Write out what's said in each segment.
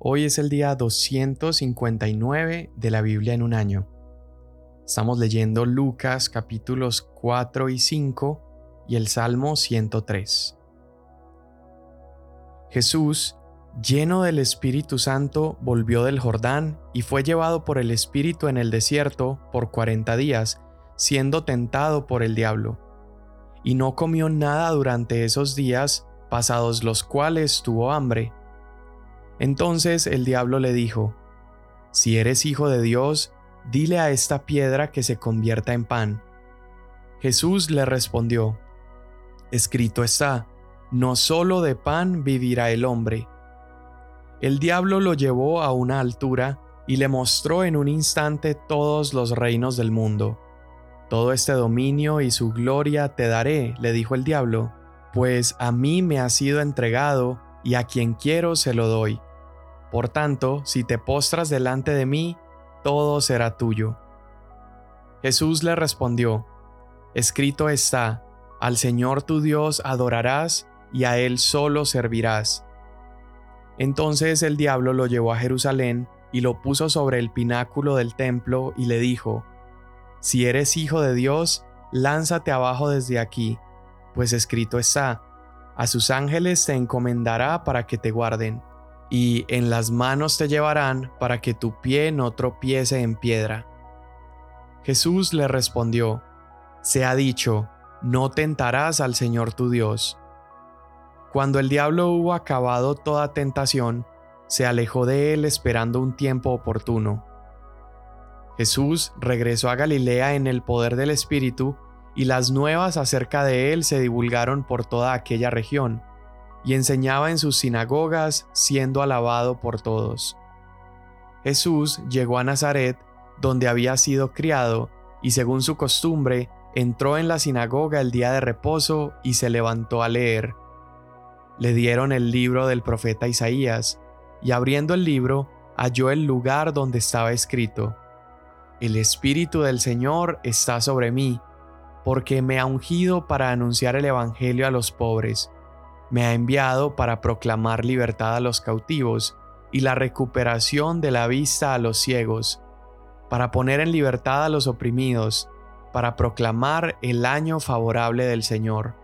Hoy es el día 259 de la Biblia en un año. Estamos leyendo Lucas capítulos 4 y 5 y el Salmo 103. Jesús, lleno del Espíritu Santo, volvió del Jordán y fue llevado por el Espíritu en el desierto por cuarenta días, siendo tentado por el diablo. Y no comió nada durante esos días, pasados los cuales tuvo hambre entonces el diablo le dijo, Si eres hijo de Dios, dile a esta piedra que se convierta en pan. Jesús le respondió, Escrito está, no solo de pan vivirá el hombre. El diablo lo llevó a una altura y le mostró en un instante todos los reinos del mundo. Todo este dominio y su gloria te daré, le dijo el diablo, pues a mí me ha sido entregado y a quien quiero se lo doy. Por tanto, si te postras delante de mí, todo será tuyo. Jesús le respondió, Escrito está, al Señor tu Dios adorarás y a Él solo servirás. Entonces el diablo lo llevó a Jerusalén y lo puso sobre el pináculo del templo y le dijo, Si eres hijo de Dios, lánzate abajo desde aquí, pues escrito está, a sus ángeles te encomendará para que te guarden y en las manos te llevarán para que tu pie no tropiece en piedra. Jesús le respondió, Se ha dicho, no tentarás al Señor tu Dios. Cuando el diablo hubo acabado toda tentación, se alejó de él esperando un tiempo oportuno. Jesús regresó a Galilea en el poder del Espíritu, y las nuevas acerca de él se divulgaron por toda aquella región y enseñaba en sus sinagogas, siendo alabado por todos. Jesús llegó a Nazaret, donde había sido criado, y según su costumbre, entró en la sinagoga el día de reposo y se levantó a leer. Le dieron el libro del profeta Isaías, y abriendo el libro, halló el lugar donde estaba escrito, El Espíritu del Señor está sobre mí, porque me ha ungido para anunciar el Evangelio a los pobres me ha enviado para proclamar libertad a los cautivos y la recuperación de la vista a los ciegos, para poner en libertad a los oprimidos, para proclamar el año favorable del Señor.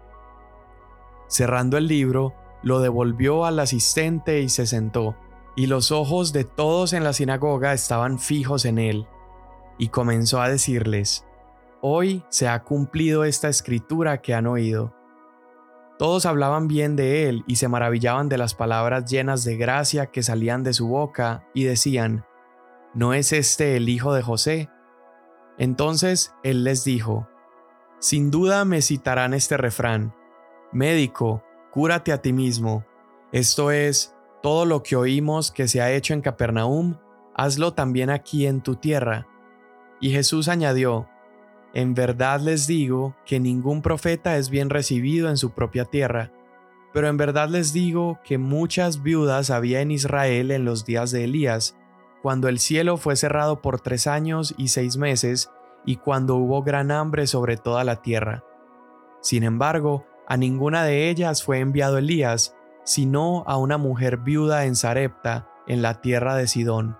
Cerrando el libro, lo devolvió al asistente y se sentó, y los ojos de todos en la sinagoga estaban fijos en él, y comenzó a decirles, Hoy se ha cumplido esta escritura que han oído. Todos hablaban bien de él y se maravillaban de las palabras llenas de gracia que salían de su boca y decían, ¿no es este el hijo de José? Entonces él les dijo, Sin duda me citarán este refrán, Médico, cúrate a ti mismo. Esto es, todo lo que oímos que se ha hecho en Capernaum, hazlo también aquí en tu tierra. Y Jesús añadió, en verdad les digo que ningún profeta es bien recibido en su propia tierra, pero en verdad les digo que muchas viudas había en Israel en los días de Elías, cuando el cielo fue cerrado por tres años y seis meses, y cuando hubo gran hambre sobre toda la tierra. Sin embargo, a ninguna de ellas fue enviado Elías, sino a una mujer viuda en Sarepta, en la tierra de Sidón.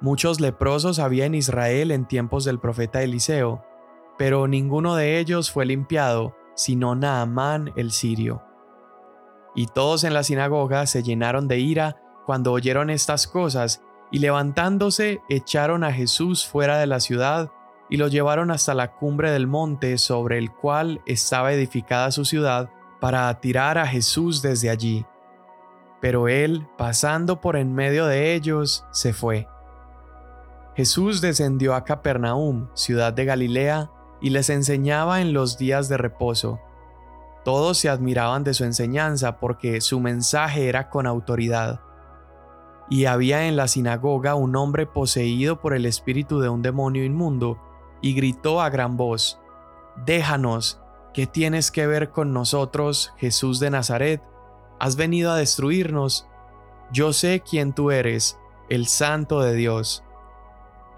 Muchos leprosos había en Israel en tiempos del profeta Eliseo, pero ninguno de ellos fue limpiado, sino Naamán el sirio. Y todos en la sinagoga se llenaron de ira cuando oyeron estas cosas, y levantándose echaron a Jesús fuera de la ciudad y lo llevaron hasta la cumbre del monte sobre el cual estaba edificada su ciudad, para tirar a Jesús desde allí. Pero él, pasando por en medio de ellos, se fue. Jesús descendió a Capernaum, ciudad de Galilea, y les enseñaba en los días de reposo. Todos se admiraban de su enseñanza porque su mensaje era con autoridad. Y había en la sinagoga un hombre poseído por el espíritu de un demonio inmundo, y gritó a gran voz, Déjanos, ¿qué tienes que ver con nosotros, Jesús de Nazaret? ¿Has venido a destruirnos? Yo sé quién tú eres, el santo de Dios.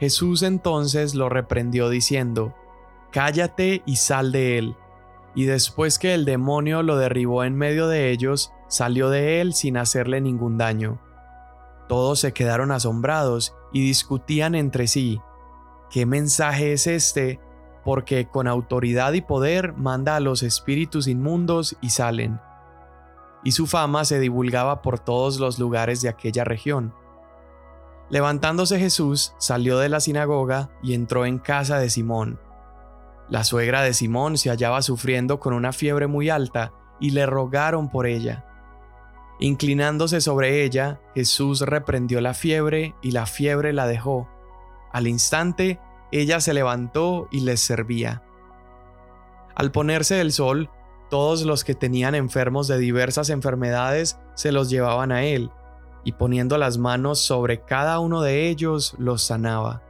Jesús entonces lo reprendió diciendo, Cállate y sal de él. Y después que el demonio lo derribó en medio de ellos, salió de él sin hacerle ningún daño. Todos se quedaron asombrados y discutían entre sí, ¿qué mensaje es este? Porque con autoridad y poder manda a los espíritus inmundos y salen. Y su fama se divulgaba por todos los lugares de aquella región. Levantándose Jesús, salió de la sinagoga y entró en casa de Simón. La suegra de Simón se hallaba sufriendo con una fiebre muy alta y le rogaron por ella. Inclinándose sobre ella, Jesús reprendió la fiebre y la fiebre la dejó. Al instante, ella se levantó y les servía. Al ponerse el sol, todos los que tenían enfermos de diversas enfermedades se los llevaban a él, y poniendo las manos sobre cada uno de ellos los sanaba.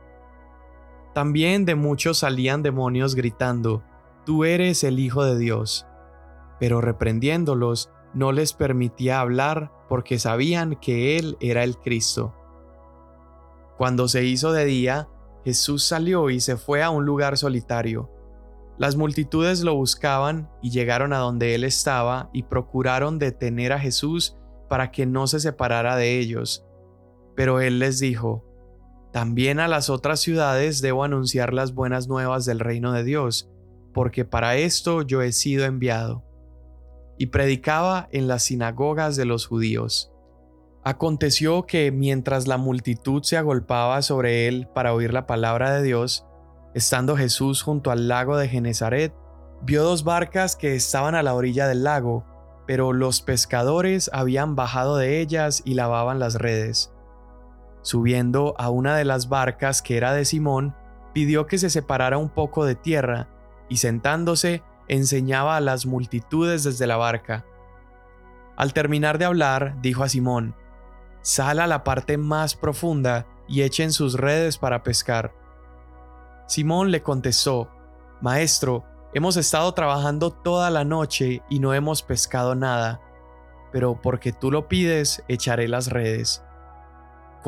También de muchos salían demonios gritando, Tú eres el Hijo de Dios. Pero reprendiéndolos, no les permitía hablar porque sabían que Él era el Cristo. Cuando se hizo de día, Jesús salió y se fue a un lugar solitario. Las multitudes lo buscaban y llegaron a donde Él estaba y procuraron detener a Jesús para que no se separara de ellos. Pero Él les dijo, También a las otras ciudades debo anunciar las buenas nuevas del reino de Dios, porque para esto yo he sido enviado y predicaba en las sinagogas de los judíos. Aconteció que mientras la multitud se agolpaba sobre él para oír la palabra de Dios, estando Jesús junto al lago de Genezaret, vio dos barcas que estaban a la orilla del lago, pero los pescadores habían bajado de ellas y lavaban las redes. Subiendo a una de las barcas que era de Simón, pidió que se separara un poco de tierra, y sentándose enseñaba a las multitudes desde la barca. Al terminar de hablar, dijo a Simón, Sal a la parte más profunda y echen sus redes para pescar. Simón le contestó, Maestro, hemos estado trabajando toda la noche y no hemos pescado nada, pero porque tú lo pides, echaré las redes.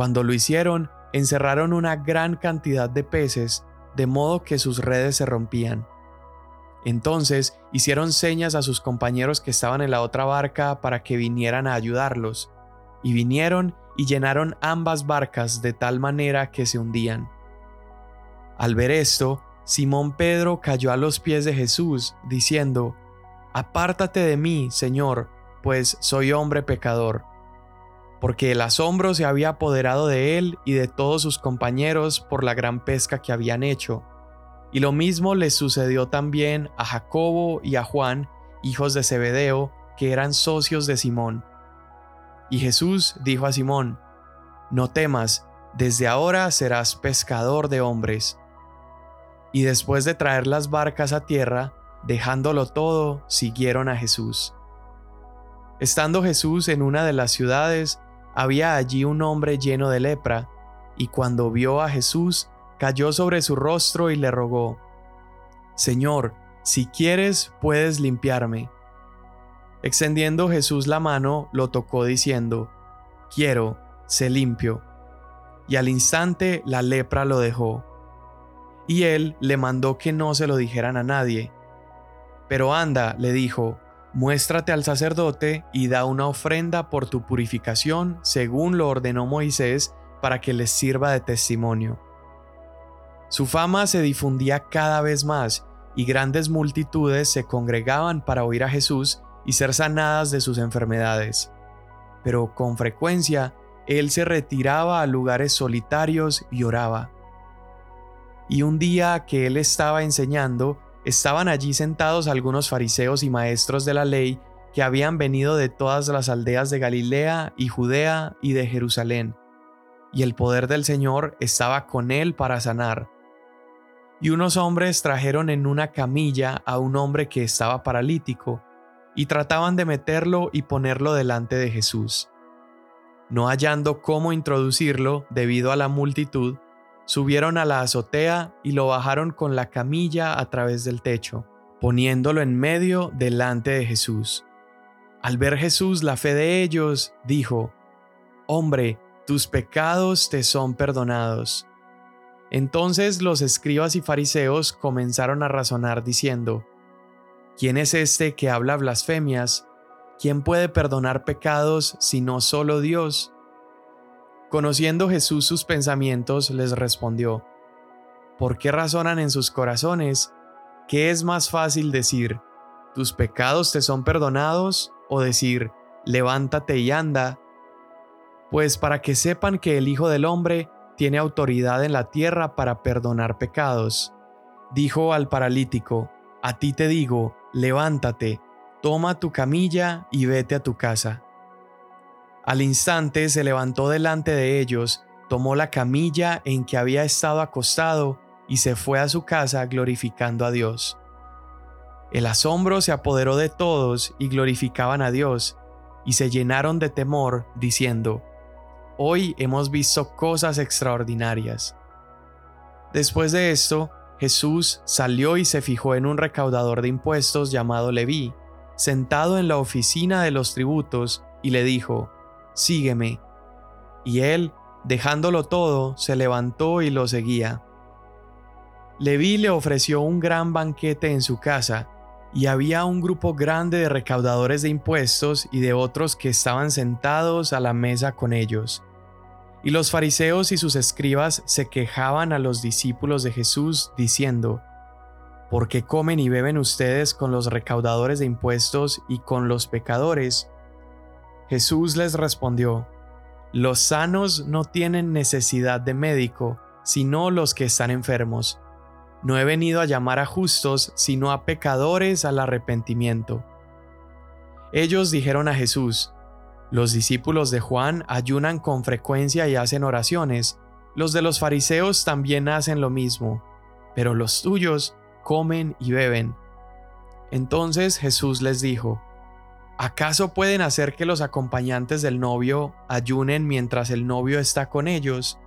Cuando lo hicieron, encerraron una gran cantidad de peces, de modo que sus redes se rompían. Entonces hicieron señas a sus compañeros que estaban en la otra barca para que vinieran a ayudarlos, y vinieron y llenaron ambas barcas de tal manera que se hundían. Al ver esto, Simón Pedro cayó a los pies de Jesús, diciendo, Apártate de mí, Señor, pues soy hombre pecador. Porque el asombro se había apoderado de él y de todos sus compañeros por la gran pesca que habían hecho y lo mismo le sucedió también a Jacobo y a Juan, hijos de Zebedeo, que eran socios de Simón. Y Jesús dijo a Simón, No temas, desde ahora serás pescador de hombres. Y después de traer las barcas a tierra, dejándolo todo, siguieron a Jesús. Estando Jesús en una de las ciudades, había allí un hombre lleno de lepra, y cuando vio a Jesús, cayó sobre su rostro y le rogó, Señor, si quieres, puedes limpiarme. Extendiendo Jesús la mano, lo tocó diciendo, Quiero, sé limpio. Y al instante la lepra lo dejó. Y él le mandó que no se lo dijeran a nadie. Pero anda, le dijo, muéstrate al sacerdote y da una ofrenda por tu purificación según lo ordenó Moisés para que les sirva de testimonio. Su fama se difundía cada vez más y grandes multitudes se congregaban para oír a Jesús y ser sanadas de sus enfermedades. Pero con frecuencia él se retiraba a lugares solitarios y oraba. Y un día que él estaba enseñando, estaban allí sentados algunos fariseos y maestros de la ley que habían venido de todas las aldeas de Galilea y Judea y de Jerusalén. Y el poder del Señor estaba con él para sanar y unos hombres trajeron en una camilla a un hombre que estaba paralítico, y trataban de meterlo y ponerlo delante de Jesús. No hallando cómo introducirlo debido a la multitud, subieron a la azotea y lo bajaron con la camilla a través del techo, poniéndolo en medio delante de Jesús. Al ver Jesús la fe de ellos, dijo, Hombre, tus pecados te son perdonados. Entonces los escribas y fariseos comenzaron a razonar diciendo, ¿quién es este que habla blasfemias? ¿Quién puede perdonar pecados sino solo Dios? Conociendo Jesús sus pensamientos, les respondió, ¿Por qué razonan en sus corazones? ¿Qué es más fácil decir, tus pecados te son perdonados? o decir, levántate y anda? Pues para que sepan que el Hijo del Hombre tiene autoridad en la tierra para perdonar pecados. Dijo al paralítico, a ti te digo, levántate, toma tu camilla y vete a tu casa. Al instante se levantó delante de ellos, tomó la camilla en que había estado acostado y se fue a su casa glorificando a Dios. El asombro se apoderó de todos y glorificaban a Dios, y se llenaron de temor, diciendo, Hoy hemos visto cosas extraordinarias. Después de esto, Jesús salió y se fijó en un recaudador de impuestos llamado Leví, sentado en la oficina de los tributos, y le dijo, Sígueme. Y él, dejándolo todo, se levantó y lo seguía. Leví le ofreció un gran banquete en su casa, y había un grupo grande de recaudadores de impuestos y de otros que estaban sentados a la mesa con ellos. Y los fariseos y sus escribas se quejaban a los discípulos de Jesús, diciendo, ¿Por qué comen y beben ustedes con los recaudadores de impuestos y con los pecadores? Jesús les respondió, Los sanos no tienen necesidad de médico, sino los que están enfermos. No he venido a llamar a justos, sino a pecadores al arrepentimiento. Ellos dijeron a Jesús, los discípulos de Juan ayunan con frecuencia y hacen oraciones, los de los fariseos también hacen lo mismo, pero los tuyos comen y beben. Entonces Jesús les dijo, ¿acaso pueden hacer que los acompañantes del novio ayunen mientras el novio está con ellos?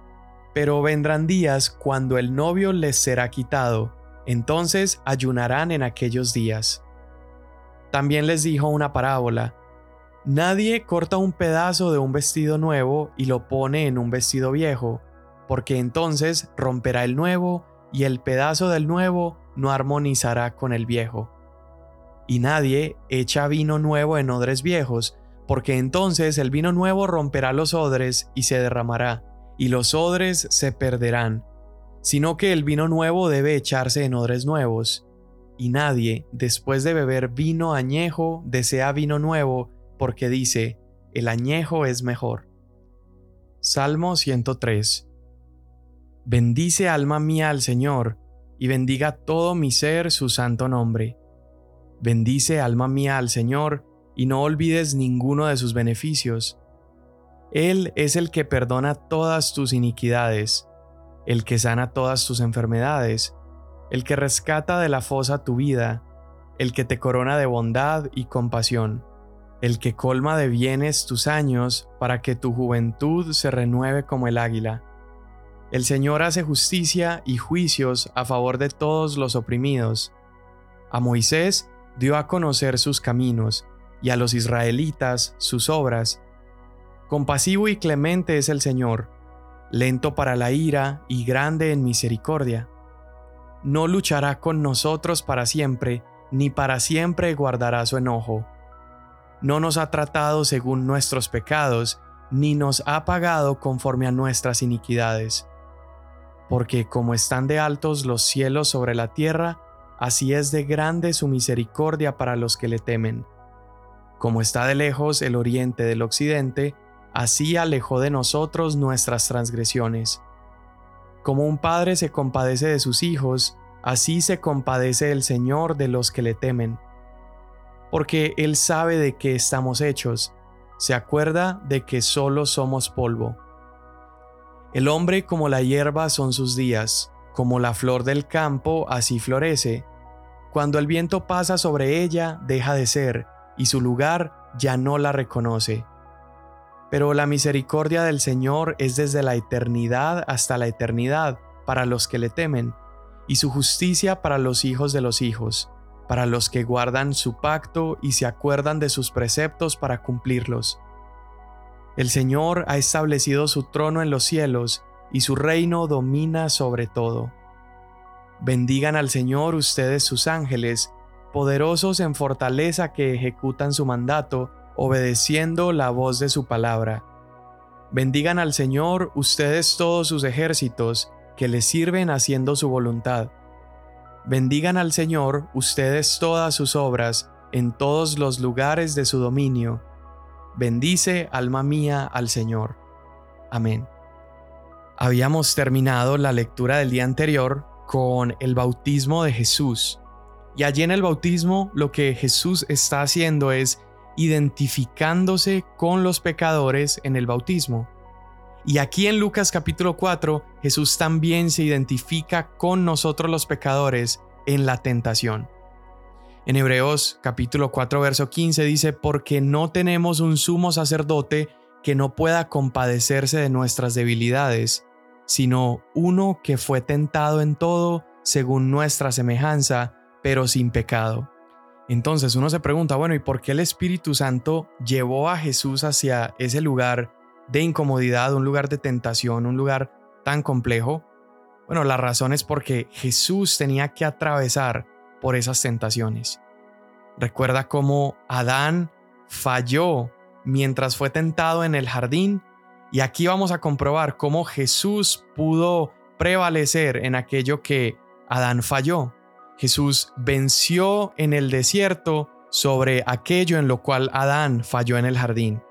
Pero vendrán días cuando el novio les será quitado, entonces ayunarán en aquellos días. También les dijo una parábola, Nadie corta un pedazo de un vestido nuevo y lo pone en un vestido viejo, porque entonces romperá el nuevo y el pedazo del nuevo no armonizará con el viejo. Y nadie echa vino nuevo en odres viejos, porque entonces el vino nuevo romperá los odres y se derramará, y los odres se perderán, sino que el vino nuevo debe echarse en odres nuevos. Y nadie, después de beber vino añejo, desea vino nuevo, porque dice, el añejo es mejor. Salmo 103 Bendice alma mía al Señor, y bendiga todo mi ser su santo nombre. Bendice alma mía al Señor, y no olvides ninguno de sus beneficios él es el que perdona todas tus iniquidades, el que sana todas tus enfermedades, el que rescata de la fosa tu vida, el que te corona de bondad y compasión, el que colma de bienes tus años para que tu juventud se renueve como el águila. El Señor hace justicia y juicios a favor de todos los oprimidos. A Moisés dio a conocer sus caminos, y a los israelitas sus obras, Compasivo y clemente es el Señor, lento para la ira y grande en misericordia. No luchará con nosotros para siempre, ni para siempre guardará su enojo. No nos ha tratado según nuestros pecados, ni nos ha pagado conforme a nuestras iniquidades. Porque como están de altos los cielos sobre la tierra, así es de grande su misericordia para los que le temen. Como está de lejos el oriente del occidente, así alejó de nosotros nuestras transgresiones. Como un padre se compadece de sus hijos, así se compadece el Señor de los que le temen. Porque Él sabe de qué estamos hechos, se acuerda de que solo somos polvo. El hombre como la hierba son sus días, como la flor del campo así florece. Cuando el viento pasa sobre ella, deja de ser, y su lugar ya no la reconoce pero la misericordia del Señor es desde la eternidad hasta la eternidad para los que le temen, y su justicia para los hijos de los hijos, para los que guardan su pacto y se acuerdan de sus preceptos para cumplirlos. El Señor ha establecido su trono en los cielos, y su reino domina sobre todo. Bendigan al Señor ustedes sus ángeles, poderosos en fortaleza que ejecutan su mandato, obedeciendo la voz de su palabra. Bendigan al Señor ustedes todos sus ejércitos, que le sirven haciendo su voluntad. Bendigan al Señor ustedes todas sus obras, en todos los lugares de su dominio. Bendice, alma mía, al Señor. Amén. Habíamos terminado la lectura del día anterior con el bautismo de Jesús. Y allí en el bautismo lo que Jesús está haciendo es identificándose con los pecadores en el bautismo. Y aquí en Lucas capítulo 4, Jesús también se identifica con nosotros los pecadores en la tentación. En Hebreos capítulo 4 verso 15 dice, porque no tenemos un sumo sacerdote que no pueda compadecerse de nuestras debilidades, sino uno que fue tentado en todo según nuestra semejanza, pero sin pecado. Entonces uno se pregunta, bueno, ¿y por qué el Espíritu Santo llevó a Jesús hacia ese lugar de incomodidad, un lugar de tentación, un lugar tan complejo? Bueno, la razón es porque Jesús tenía que atravesar por esas tentaciones. Recuerda cómo Adán falló mientras fue tentado en el jardín y aquí vamos a comprobar cómo Jesús pudo prevalecer en aquello que Adán falló. Jesús venció en el desierto sobre aquello en lo cual Adán falló en el jardín.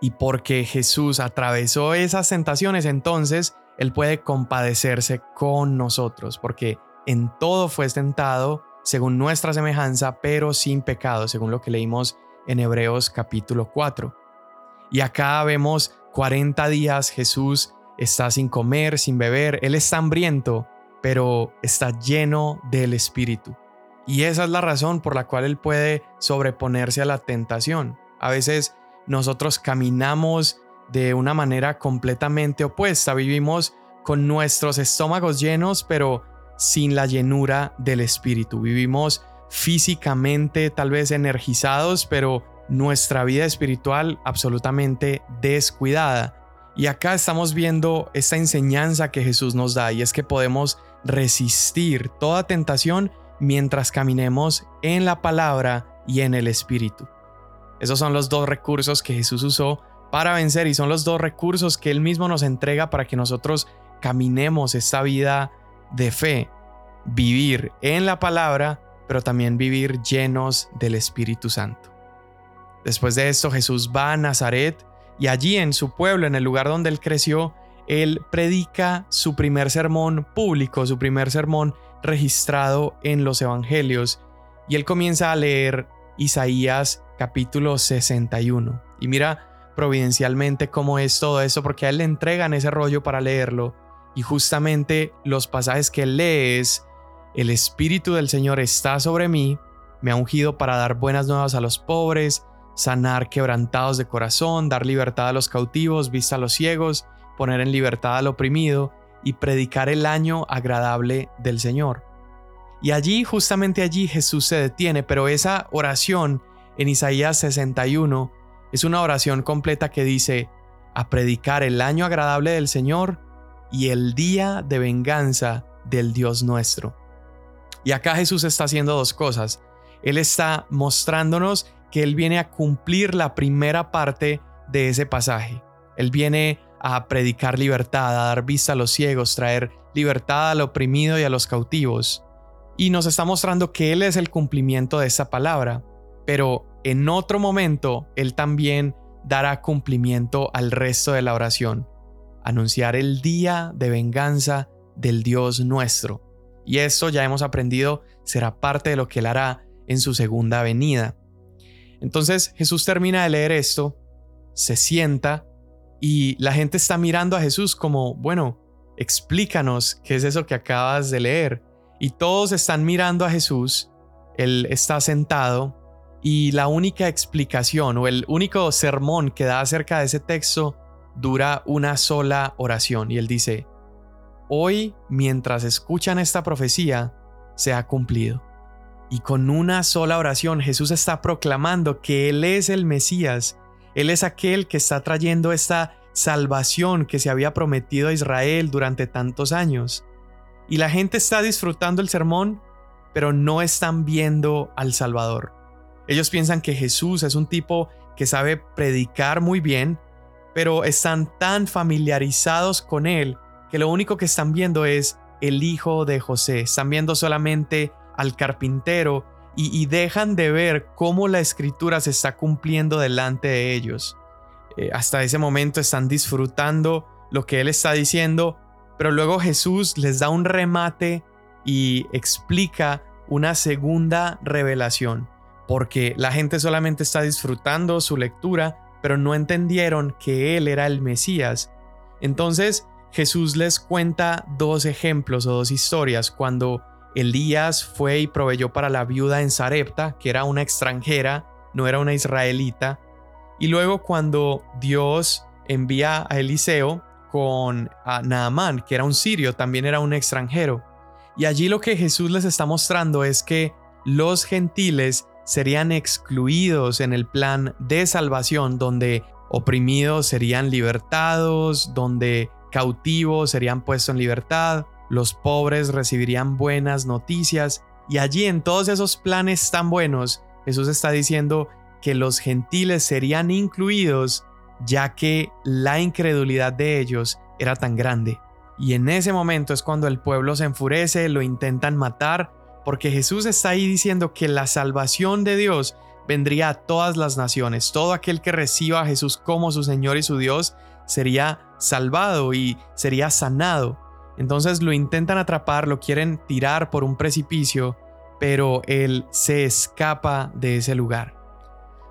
Y porque Jesús atravesó esas tentaciones, entonces Él puede compadecerse con nosotros, porque en todo fue tentado según nuestra semejanza, pero sin pecado, según lo que leímos en Hebreos capítulo 4. Y acá vemos 40 días Jesús está sin comer, sin beber, Él está hambriento, pero está lleno del Espíritu. Y esa es la razón por la cual Él puede sobreponerse a la tentación. A veces nosotros caminamos de una manera completamente opuesta, vivimos con nuestros estómagos llenos, pero sin la llenura del Espíritu. Vivimos físicamente tal vez energizados, pero nuestra vida espiritual absolutamente descuidada. Y acá estamos viendo esta enseñanza que Jesús nos da y es que podemos resistir toda tentación mientras caminemos en la palabra y en el Espíritu. Esos son los dos recursos que Jesús usó para vencer y son los dos recursos que Él mismo nos entrega para que nosotros caminemos esta vida de fe. Vivir en la palabra, pero también vivir llenos del Espíritu Santo. Después de esto Jesús va a Nazaret y allí en su pueblo, en el lugar donde él creció, él predica su primer sermón público, su primer sermón registrado en los evangelios, y él comienza a leer Isaías capítulo 61. Y mira providencialmente cómo es todo esto, porque a él le entregan ese rollo para leerlo, y justamente los pasajes que él lee es, el Espíritu del Señor está sobre mí, me ha ungido para dar buenas nuevas a los pobres, sanar quebrantados de corazón, dar libertad a los cautivos, vista a los ciegos, poner en libertad al oprimido y predicar el año agradable del Señor. Y allí, justamente allí, Jesús se detiene, pero esa oración en Isaías 61 es una oración completa que dice, a predicar el año agradable del Señor y el día de venganza del Dios nuestro. Y acá Jesús está haciendo dos cosas. Él está mostrándonos que Él viene a cumplir la primera parte de ese pasaje. Él viene a predicar libertad, a dar vista a los ciegos, traer libertad al oprimido y a los cautivos. Y nos está mostrando que Él es el cumplimiento de esa palabra. Pero en otro momento, Él también dará cumplimiento al resto de la oración. Anunciar el día de venganza del Dios nuestro. Y esto ya hemos aprendido será parte de lo que Él hará en su segunda venida. Entonces Jesús termina de leer esto, se sienta y la gente está mirando a Jesús como, bueno, explícanos qué es eso que acabas de leer. Y todos están mirando a Jesús, él está sentado y la única explicación o el único sermón que da acerca de ese texto dura una sola oración y él dice, hoy mientras escuchan esta profecía, se ha cumplido. Y con una sola oración Jesús está proclamando que Él es el Mesías, Él es aquel que está trayendo esta salvación que se había prometido a Israel durante tantos años. Y la gente está disfrutando el sermón, pero no están viendo al Salvador. Ellos piensan que Jesús es un tipo que sabe predicar muy bien, pero están tan familiarizados con él que lo único que están viendo es el hijo de José, están viendo solamente al carpintero y, dejan de ver cómo la escritura se está cumpliendo delante de ellos. Eh, hasta ese momento están disfrutando lo que él está diciendo, pero luego Jesús les da un remate y explica una segunda revelación, porque la gente solamente está disfrutando su lectura, pero no entendieron que Él era el Mesías. Entonces Jesús les cuenta dos ejemplos o dos historias cuando Elías fue y proveyó para la viuda en Sarepta, que era una extranjera, no era una israelita, y luego cuando Dios envía a Eliseo con a Naamán, que era un sirio, también era un extranjero. Y allí lo que Jesús les está mostrando es que los gentiles serían excluidos en el plan de salvación, donde oprimidos serían libertados, donde cautivos serían puestos en libertad, los pobres recibirían buenas noticias, y allí en todos esos planes tan buenos, Jesús está diciendo que los gentiles serían incluidos ya que la incredulidad de ellos era tan grande. Y en ese momento es cuando el pueblo se enfurece, lo intentan matar, porque Jesús está ahí diciendo que la salvación de Dios vendría a todas las naciones. Todo aquel que reciba a Jesús como su Señor y su Dios sería salvado y sería sanado. Entonces lo intentan atrapar, lo quieren tirar por un precipicio, pero él se escapa de ese lugar.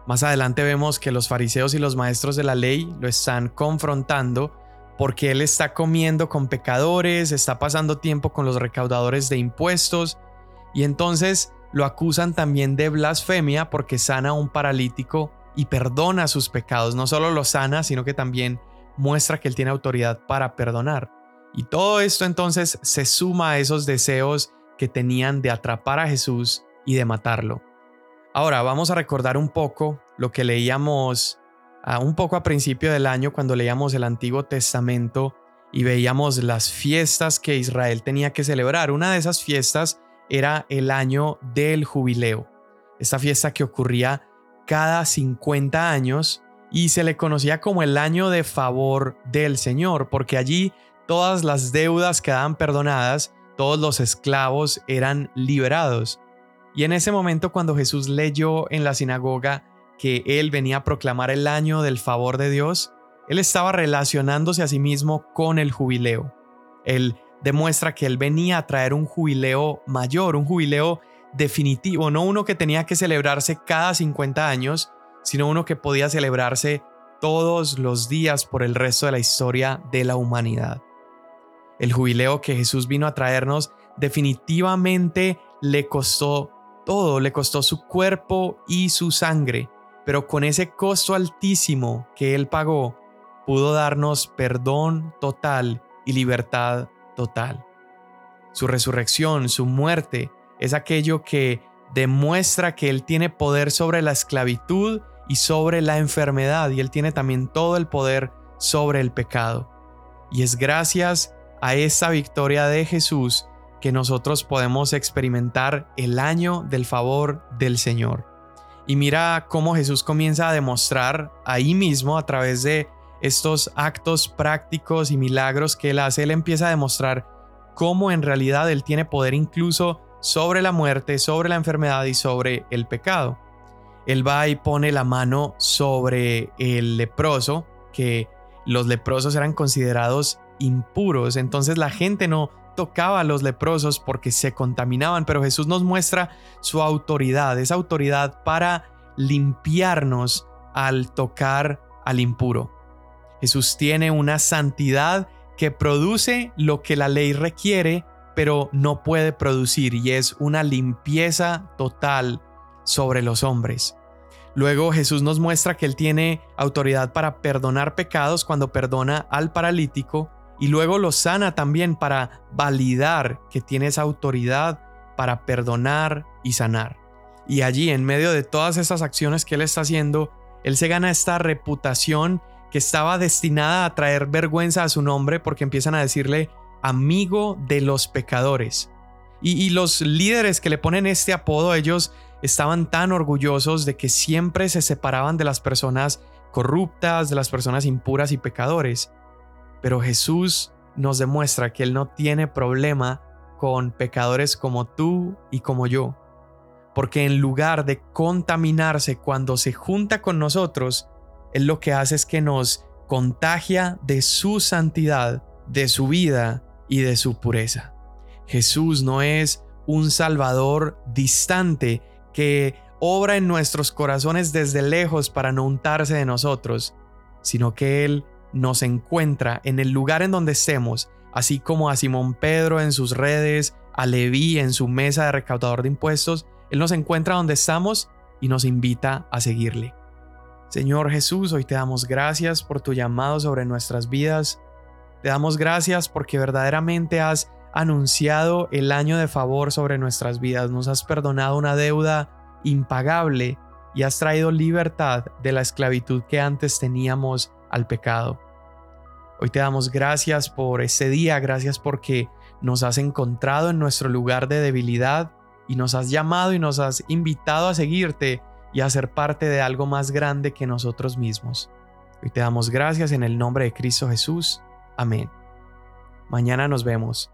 Más adelante vemos que los fariseos y los maestros de la ley lo están confrontando porque él está comiendo con pecadores, está pasando tiempo con los recaudadores de impuestos y entonces lo acusan también de blasfemia porque sana a un paralítico y perdona sus pecados. No solo lo sana, sino que también muestra que él tiene autoridad para perdonar. Y todo esto entonces se suma a esos deseos que tenían de atrapar a Jesús y de matarlo. Ahora vamos a recordar un poco lo que leíamos a un poco a principio del año cuando leíamos el Antiguo Testamento y veíamos las fiestas que Israel tenía que celebrar. Una de esas fiestas era el año del jubileo, esta fiesta que ocurría cada 50 años y se le conocía como el año de favor del Señor, porque allí todas las deudas quedaban perdonadas, todos los esclavos eran liberados. Y en ese momento cuando Jesús leyó en la sinagoga que él venía a proclamar el año del favor de Dios, él estaba relacionándose a sí mismo con el jubileo. Él demuestra que él venía a traer un jubileo mayor, un jubileo definitivo, no uno que tenía que celebrarse cada 50 años, sino uno que podía celebrarse todos los días por el resto de la historia de la humanidad. El jubileo que Jesús vino a traernos definitivamente le costó todo, le costó su cuerpo y su sangre, pero con ese costo altísimo que Él pagó, pudo darnos perdón total y libertad total. Su resurrección, su muerte, es aquello que demuestra que Él tiene poder sobre la esclavitud y sobre la enfermedad, y Él tiene también todo el poder sobre el pecado. Y es gracias a esa victoria de Jesús que nosotros podemos experimentar el año del favor del Señor. Y mira cómo Jesús comienza a demostrar ahí mismo a través de estos actos prácticos y milagros que él hace, él empieza a demostrar cómo en realidad él tiene poder incluso sobre la muerte, sobre la enfermedad y sobre el pecado. Él va y pone la mano sobre el leproso, que los leprosos eran considerados impuros, entonces la gente no tocaba a los leprosos porque se contaminaban, pero Jesús nos muestra su autoridad, esa autoridad para limpiarnos al tocar al impuro. Jesús tiene una santidad que produce lo que la ley requiere, pero no puede producir, y es una limpieza total sobre los hombres. Luego Jesús nos muestra que Él tiene autoridad para perdonar pecados cuando perdona al paralítico y luego lo sana también para validar que tiene esa autoridad para perdonar y sanar. Y allí, en medio de todas esas acciones que él está haciendo, él se gana esta reputación que estaba destinada a traer vergüenza a su nombre porque empiezan a decirle amigo de los pecadores. Y, y los líderes que le ponen este apodo, ellos estaban tan orgullosos de que siempre se separaban de las personas corruptas, de las personas impuras y pecadores. Pero Jesús nos demuestra que Él no tiene problema con pecadores como tú y como yo. Porque en lugar de contaminarse cuando se junta con nosotros, Él lo que hace es que nos contagia de su santidad, de su vida y de su pureza. Jesús no es un Salvador distante que obra en nuestros corazones desde lejos para no untarse de nosotros, sino que Él nos encuentra en el lugar en donde estemos, así como a Simón Pedro en sus redes, a Leví en su mesa de recaudador de impuestos, Él nos encuentra donde estamos y nos invita a seguirle. Señor Jesús, hoy te damos gracias por tu llamado sobre nuestras vidas. Te damos gracias porque verdaderamente has anunciado el año de favor sobre nuestras vidas, nos has perdonado una deuda impagable y has traído libertad de la esclavitud que antes teníamos al pecado. Hoy te damos gracias por ese día, gracias porque nos has encontrado en nuestro lugar de debilidad y nos has llamado y nos has invitado a seguirte y a ser parte de algo más grande que nosotros mismos. Hoy te damos gracias en el nombre de Cristo Jesús. Amén. Mañana nos vemos.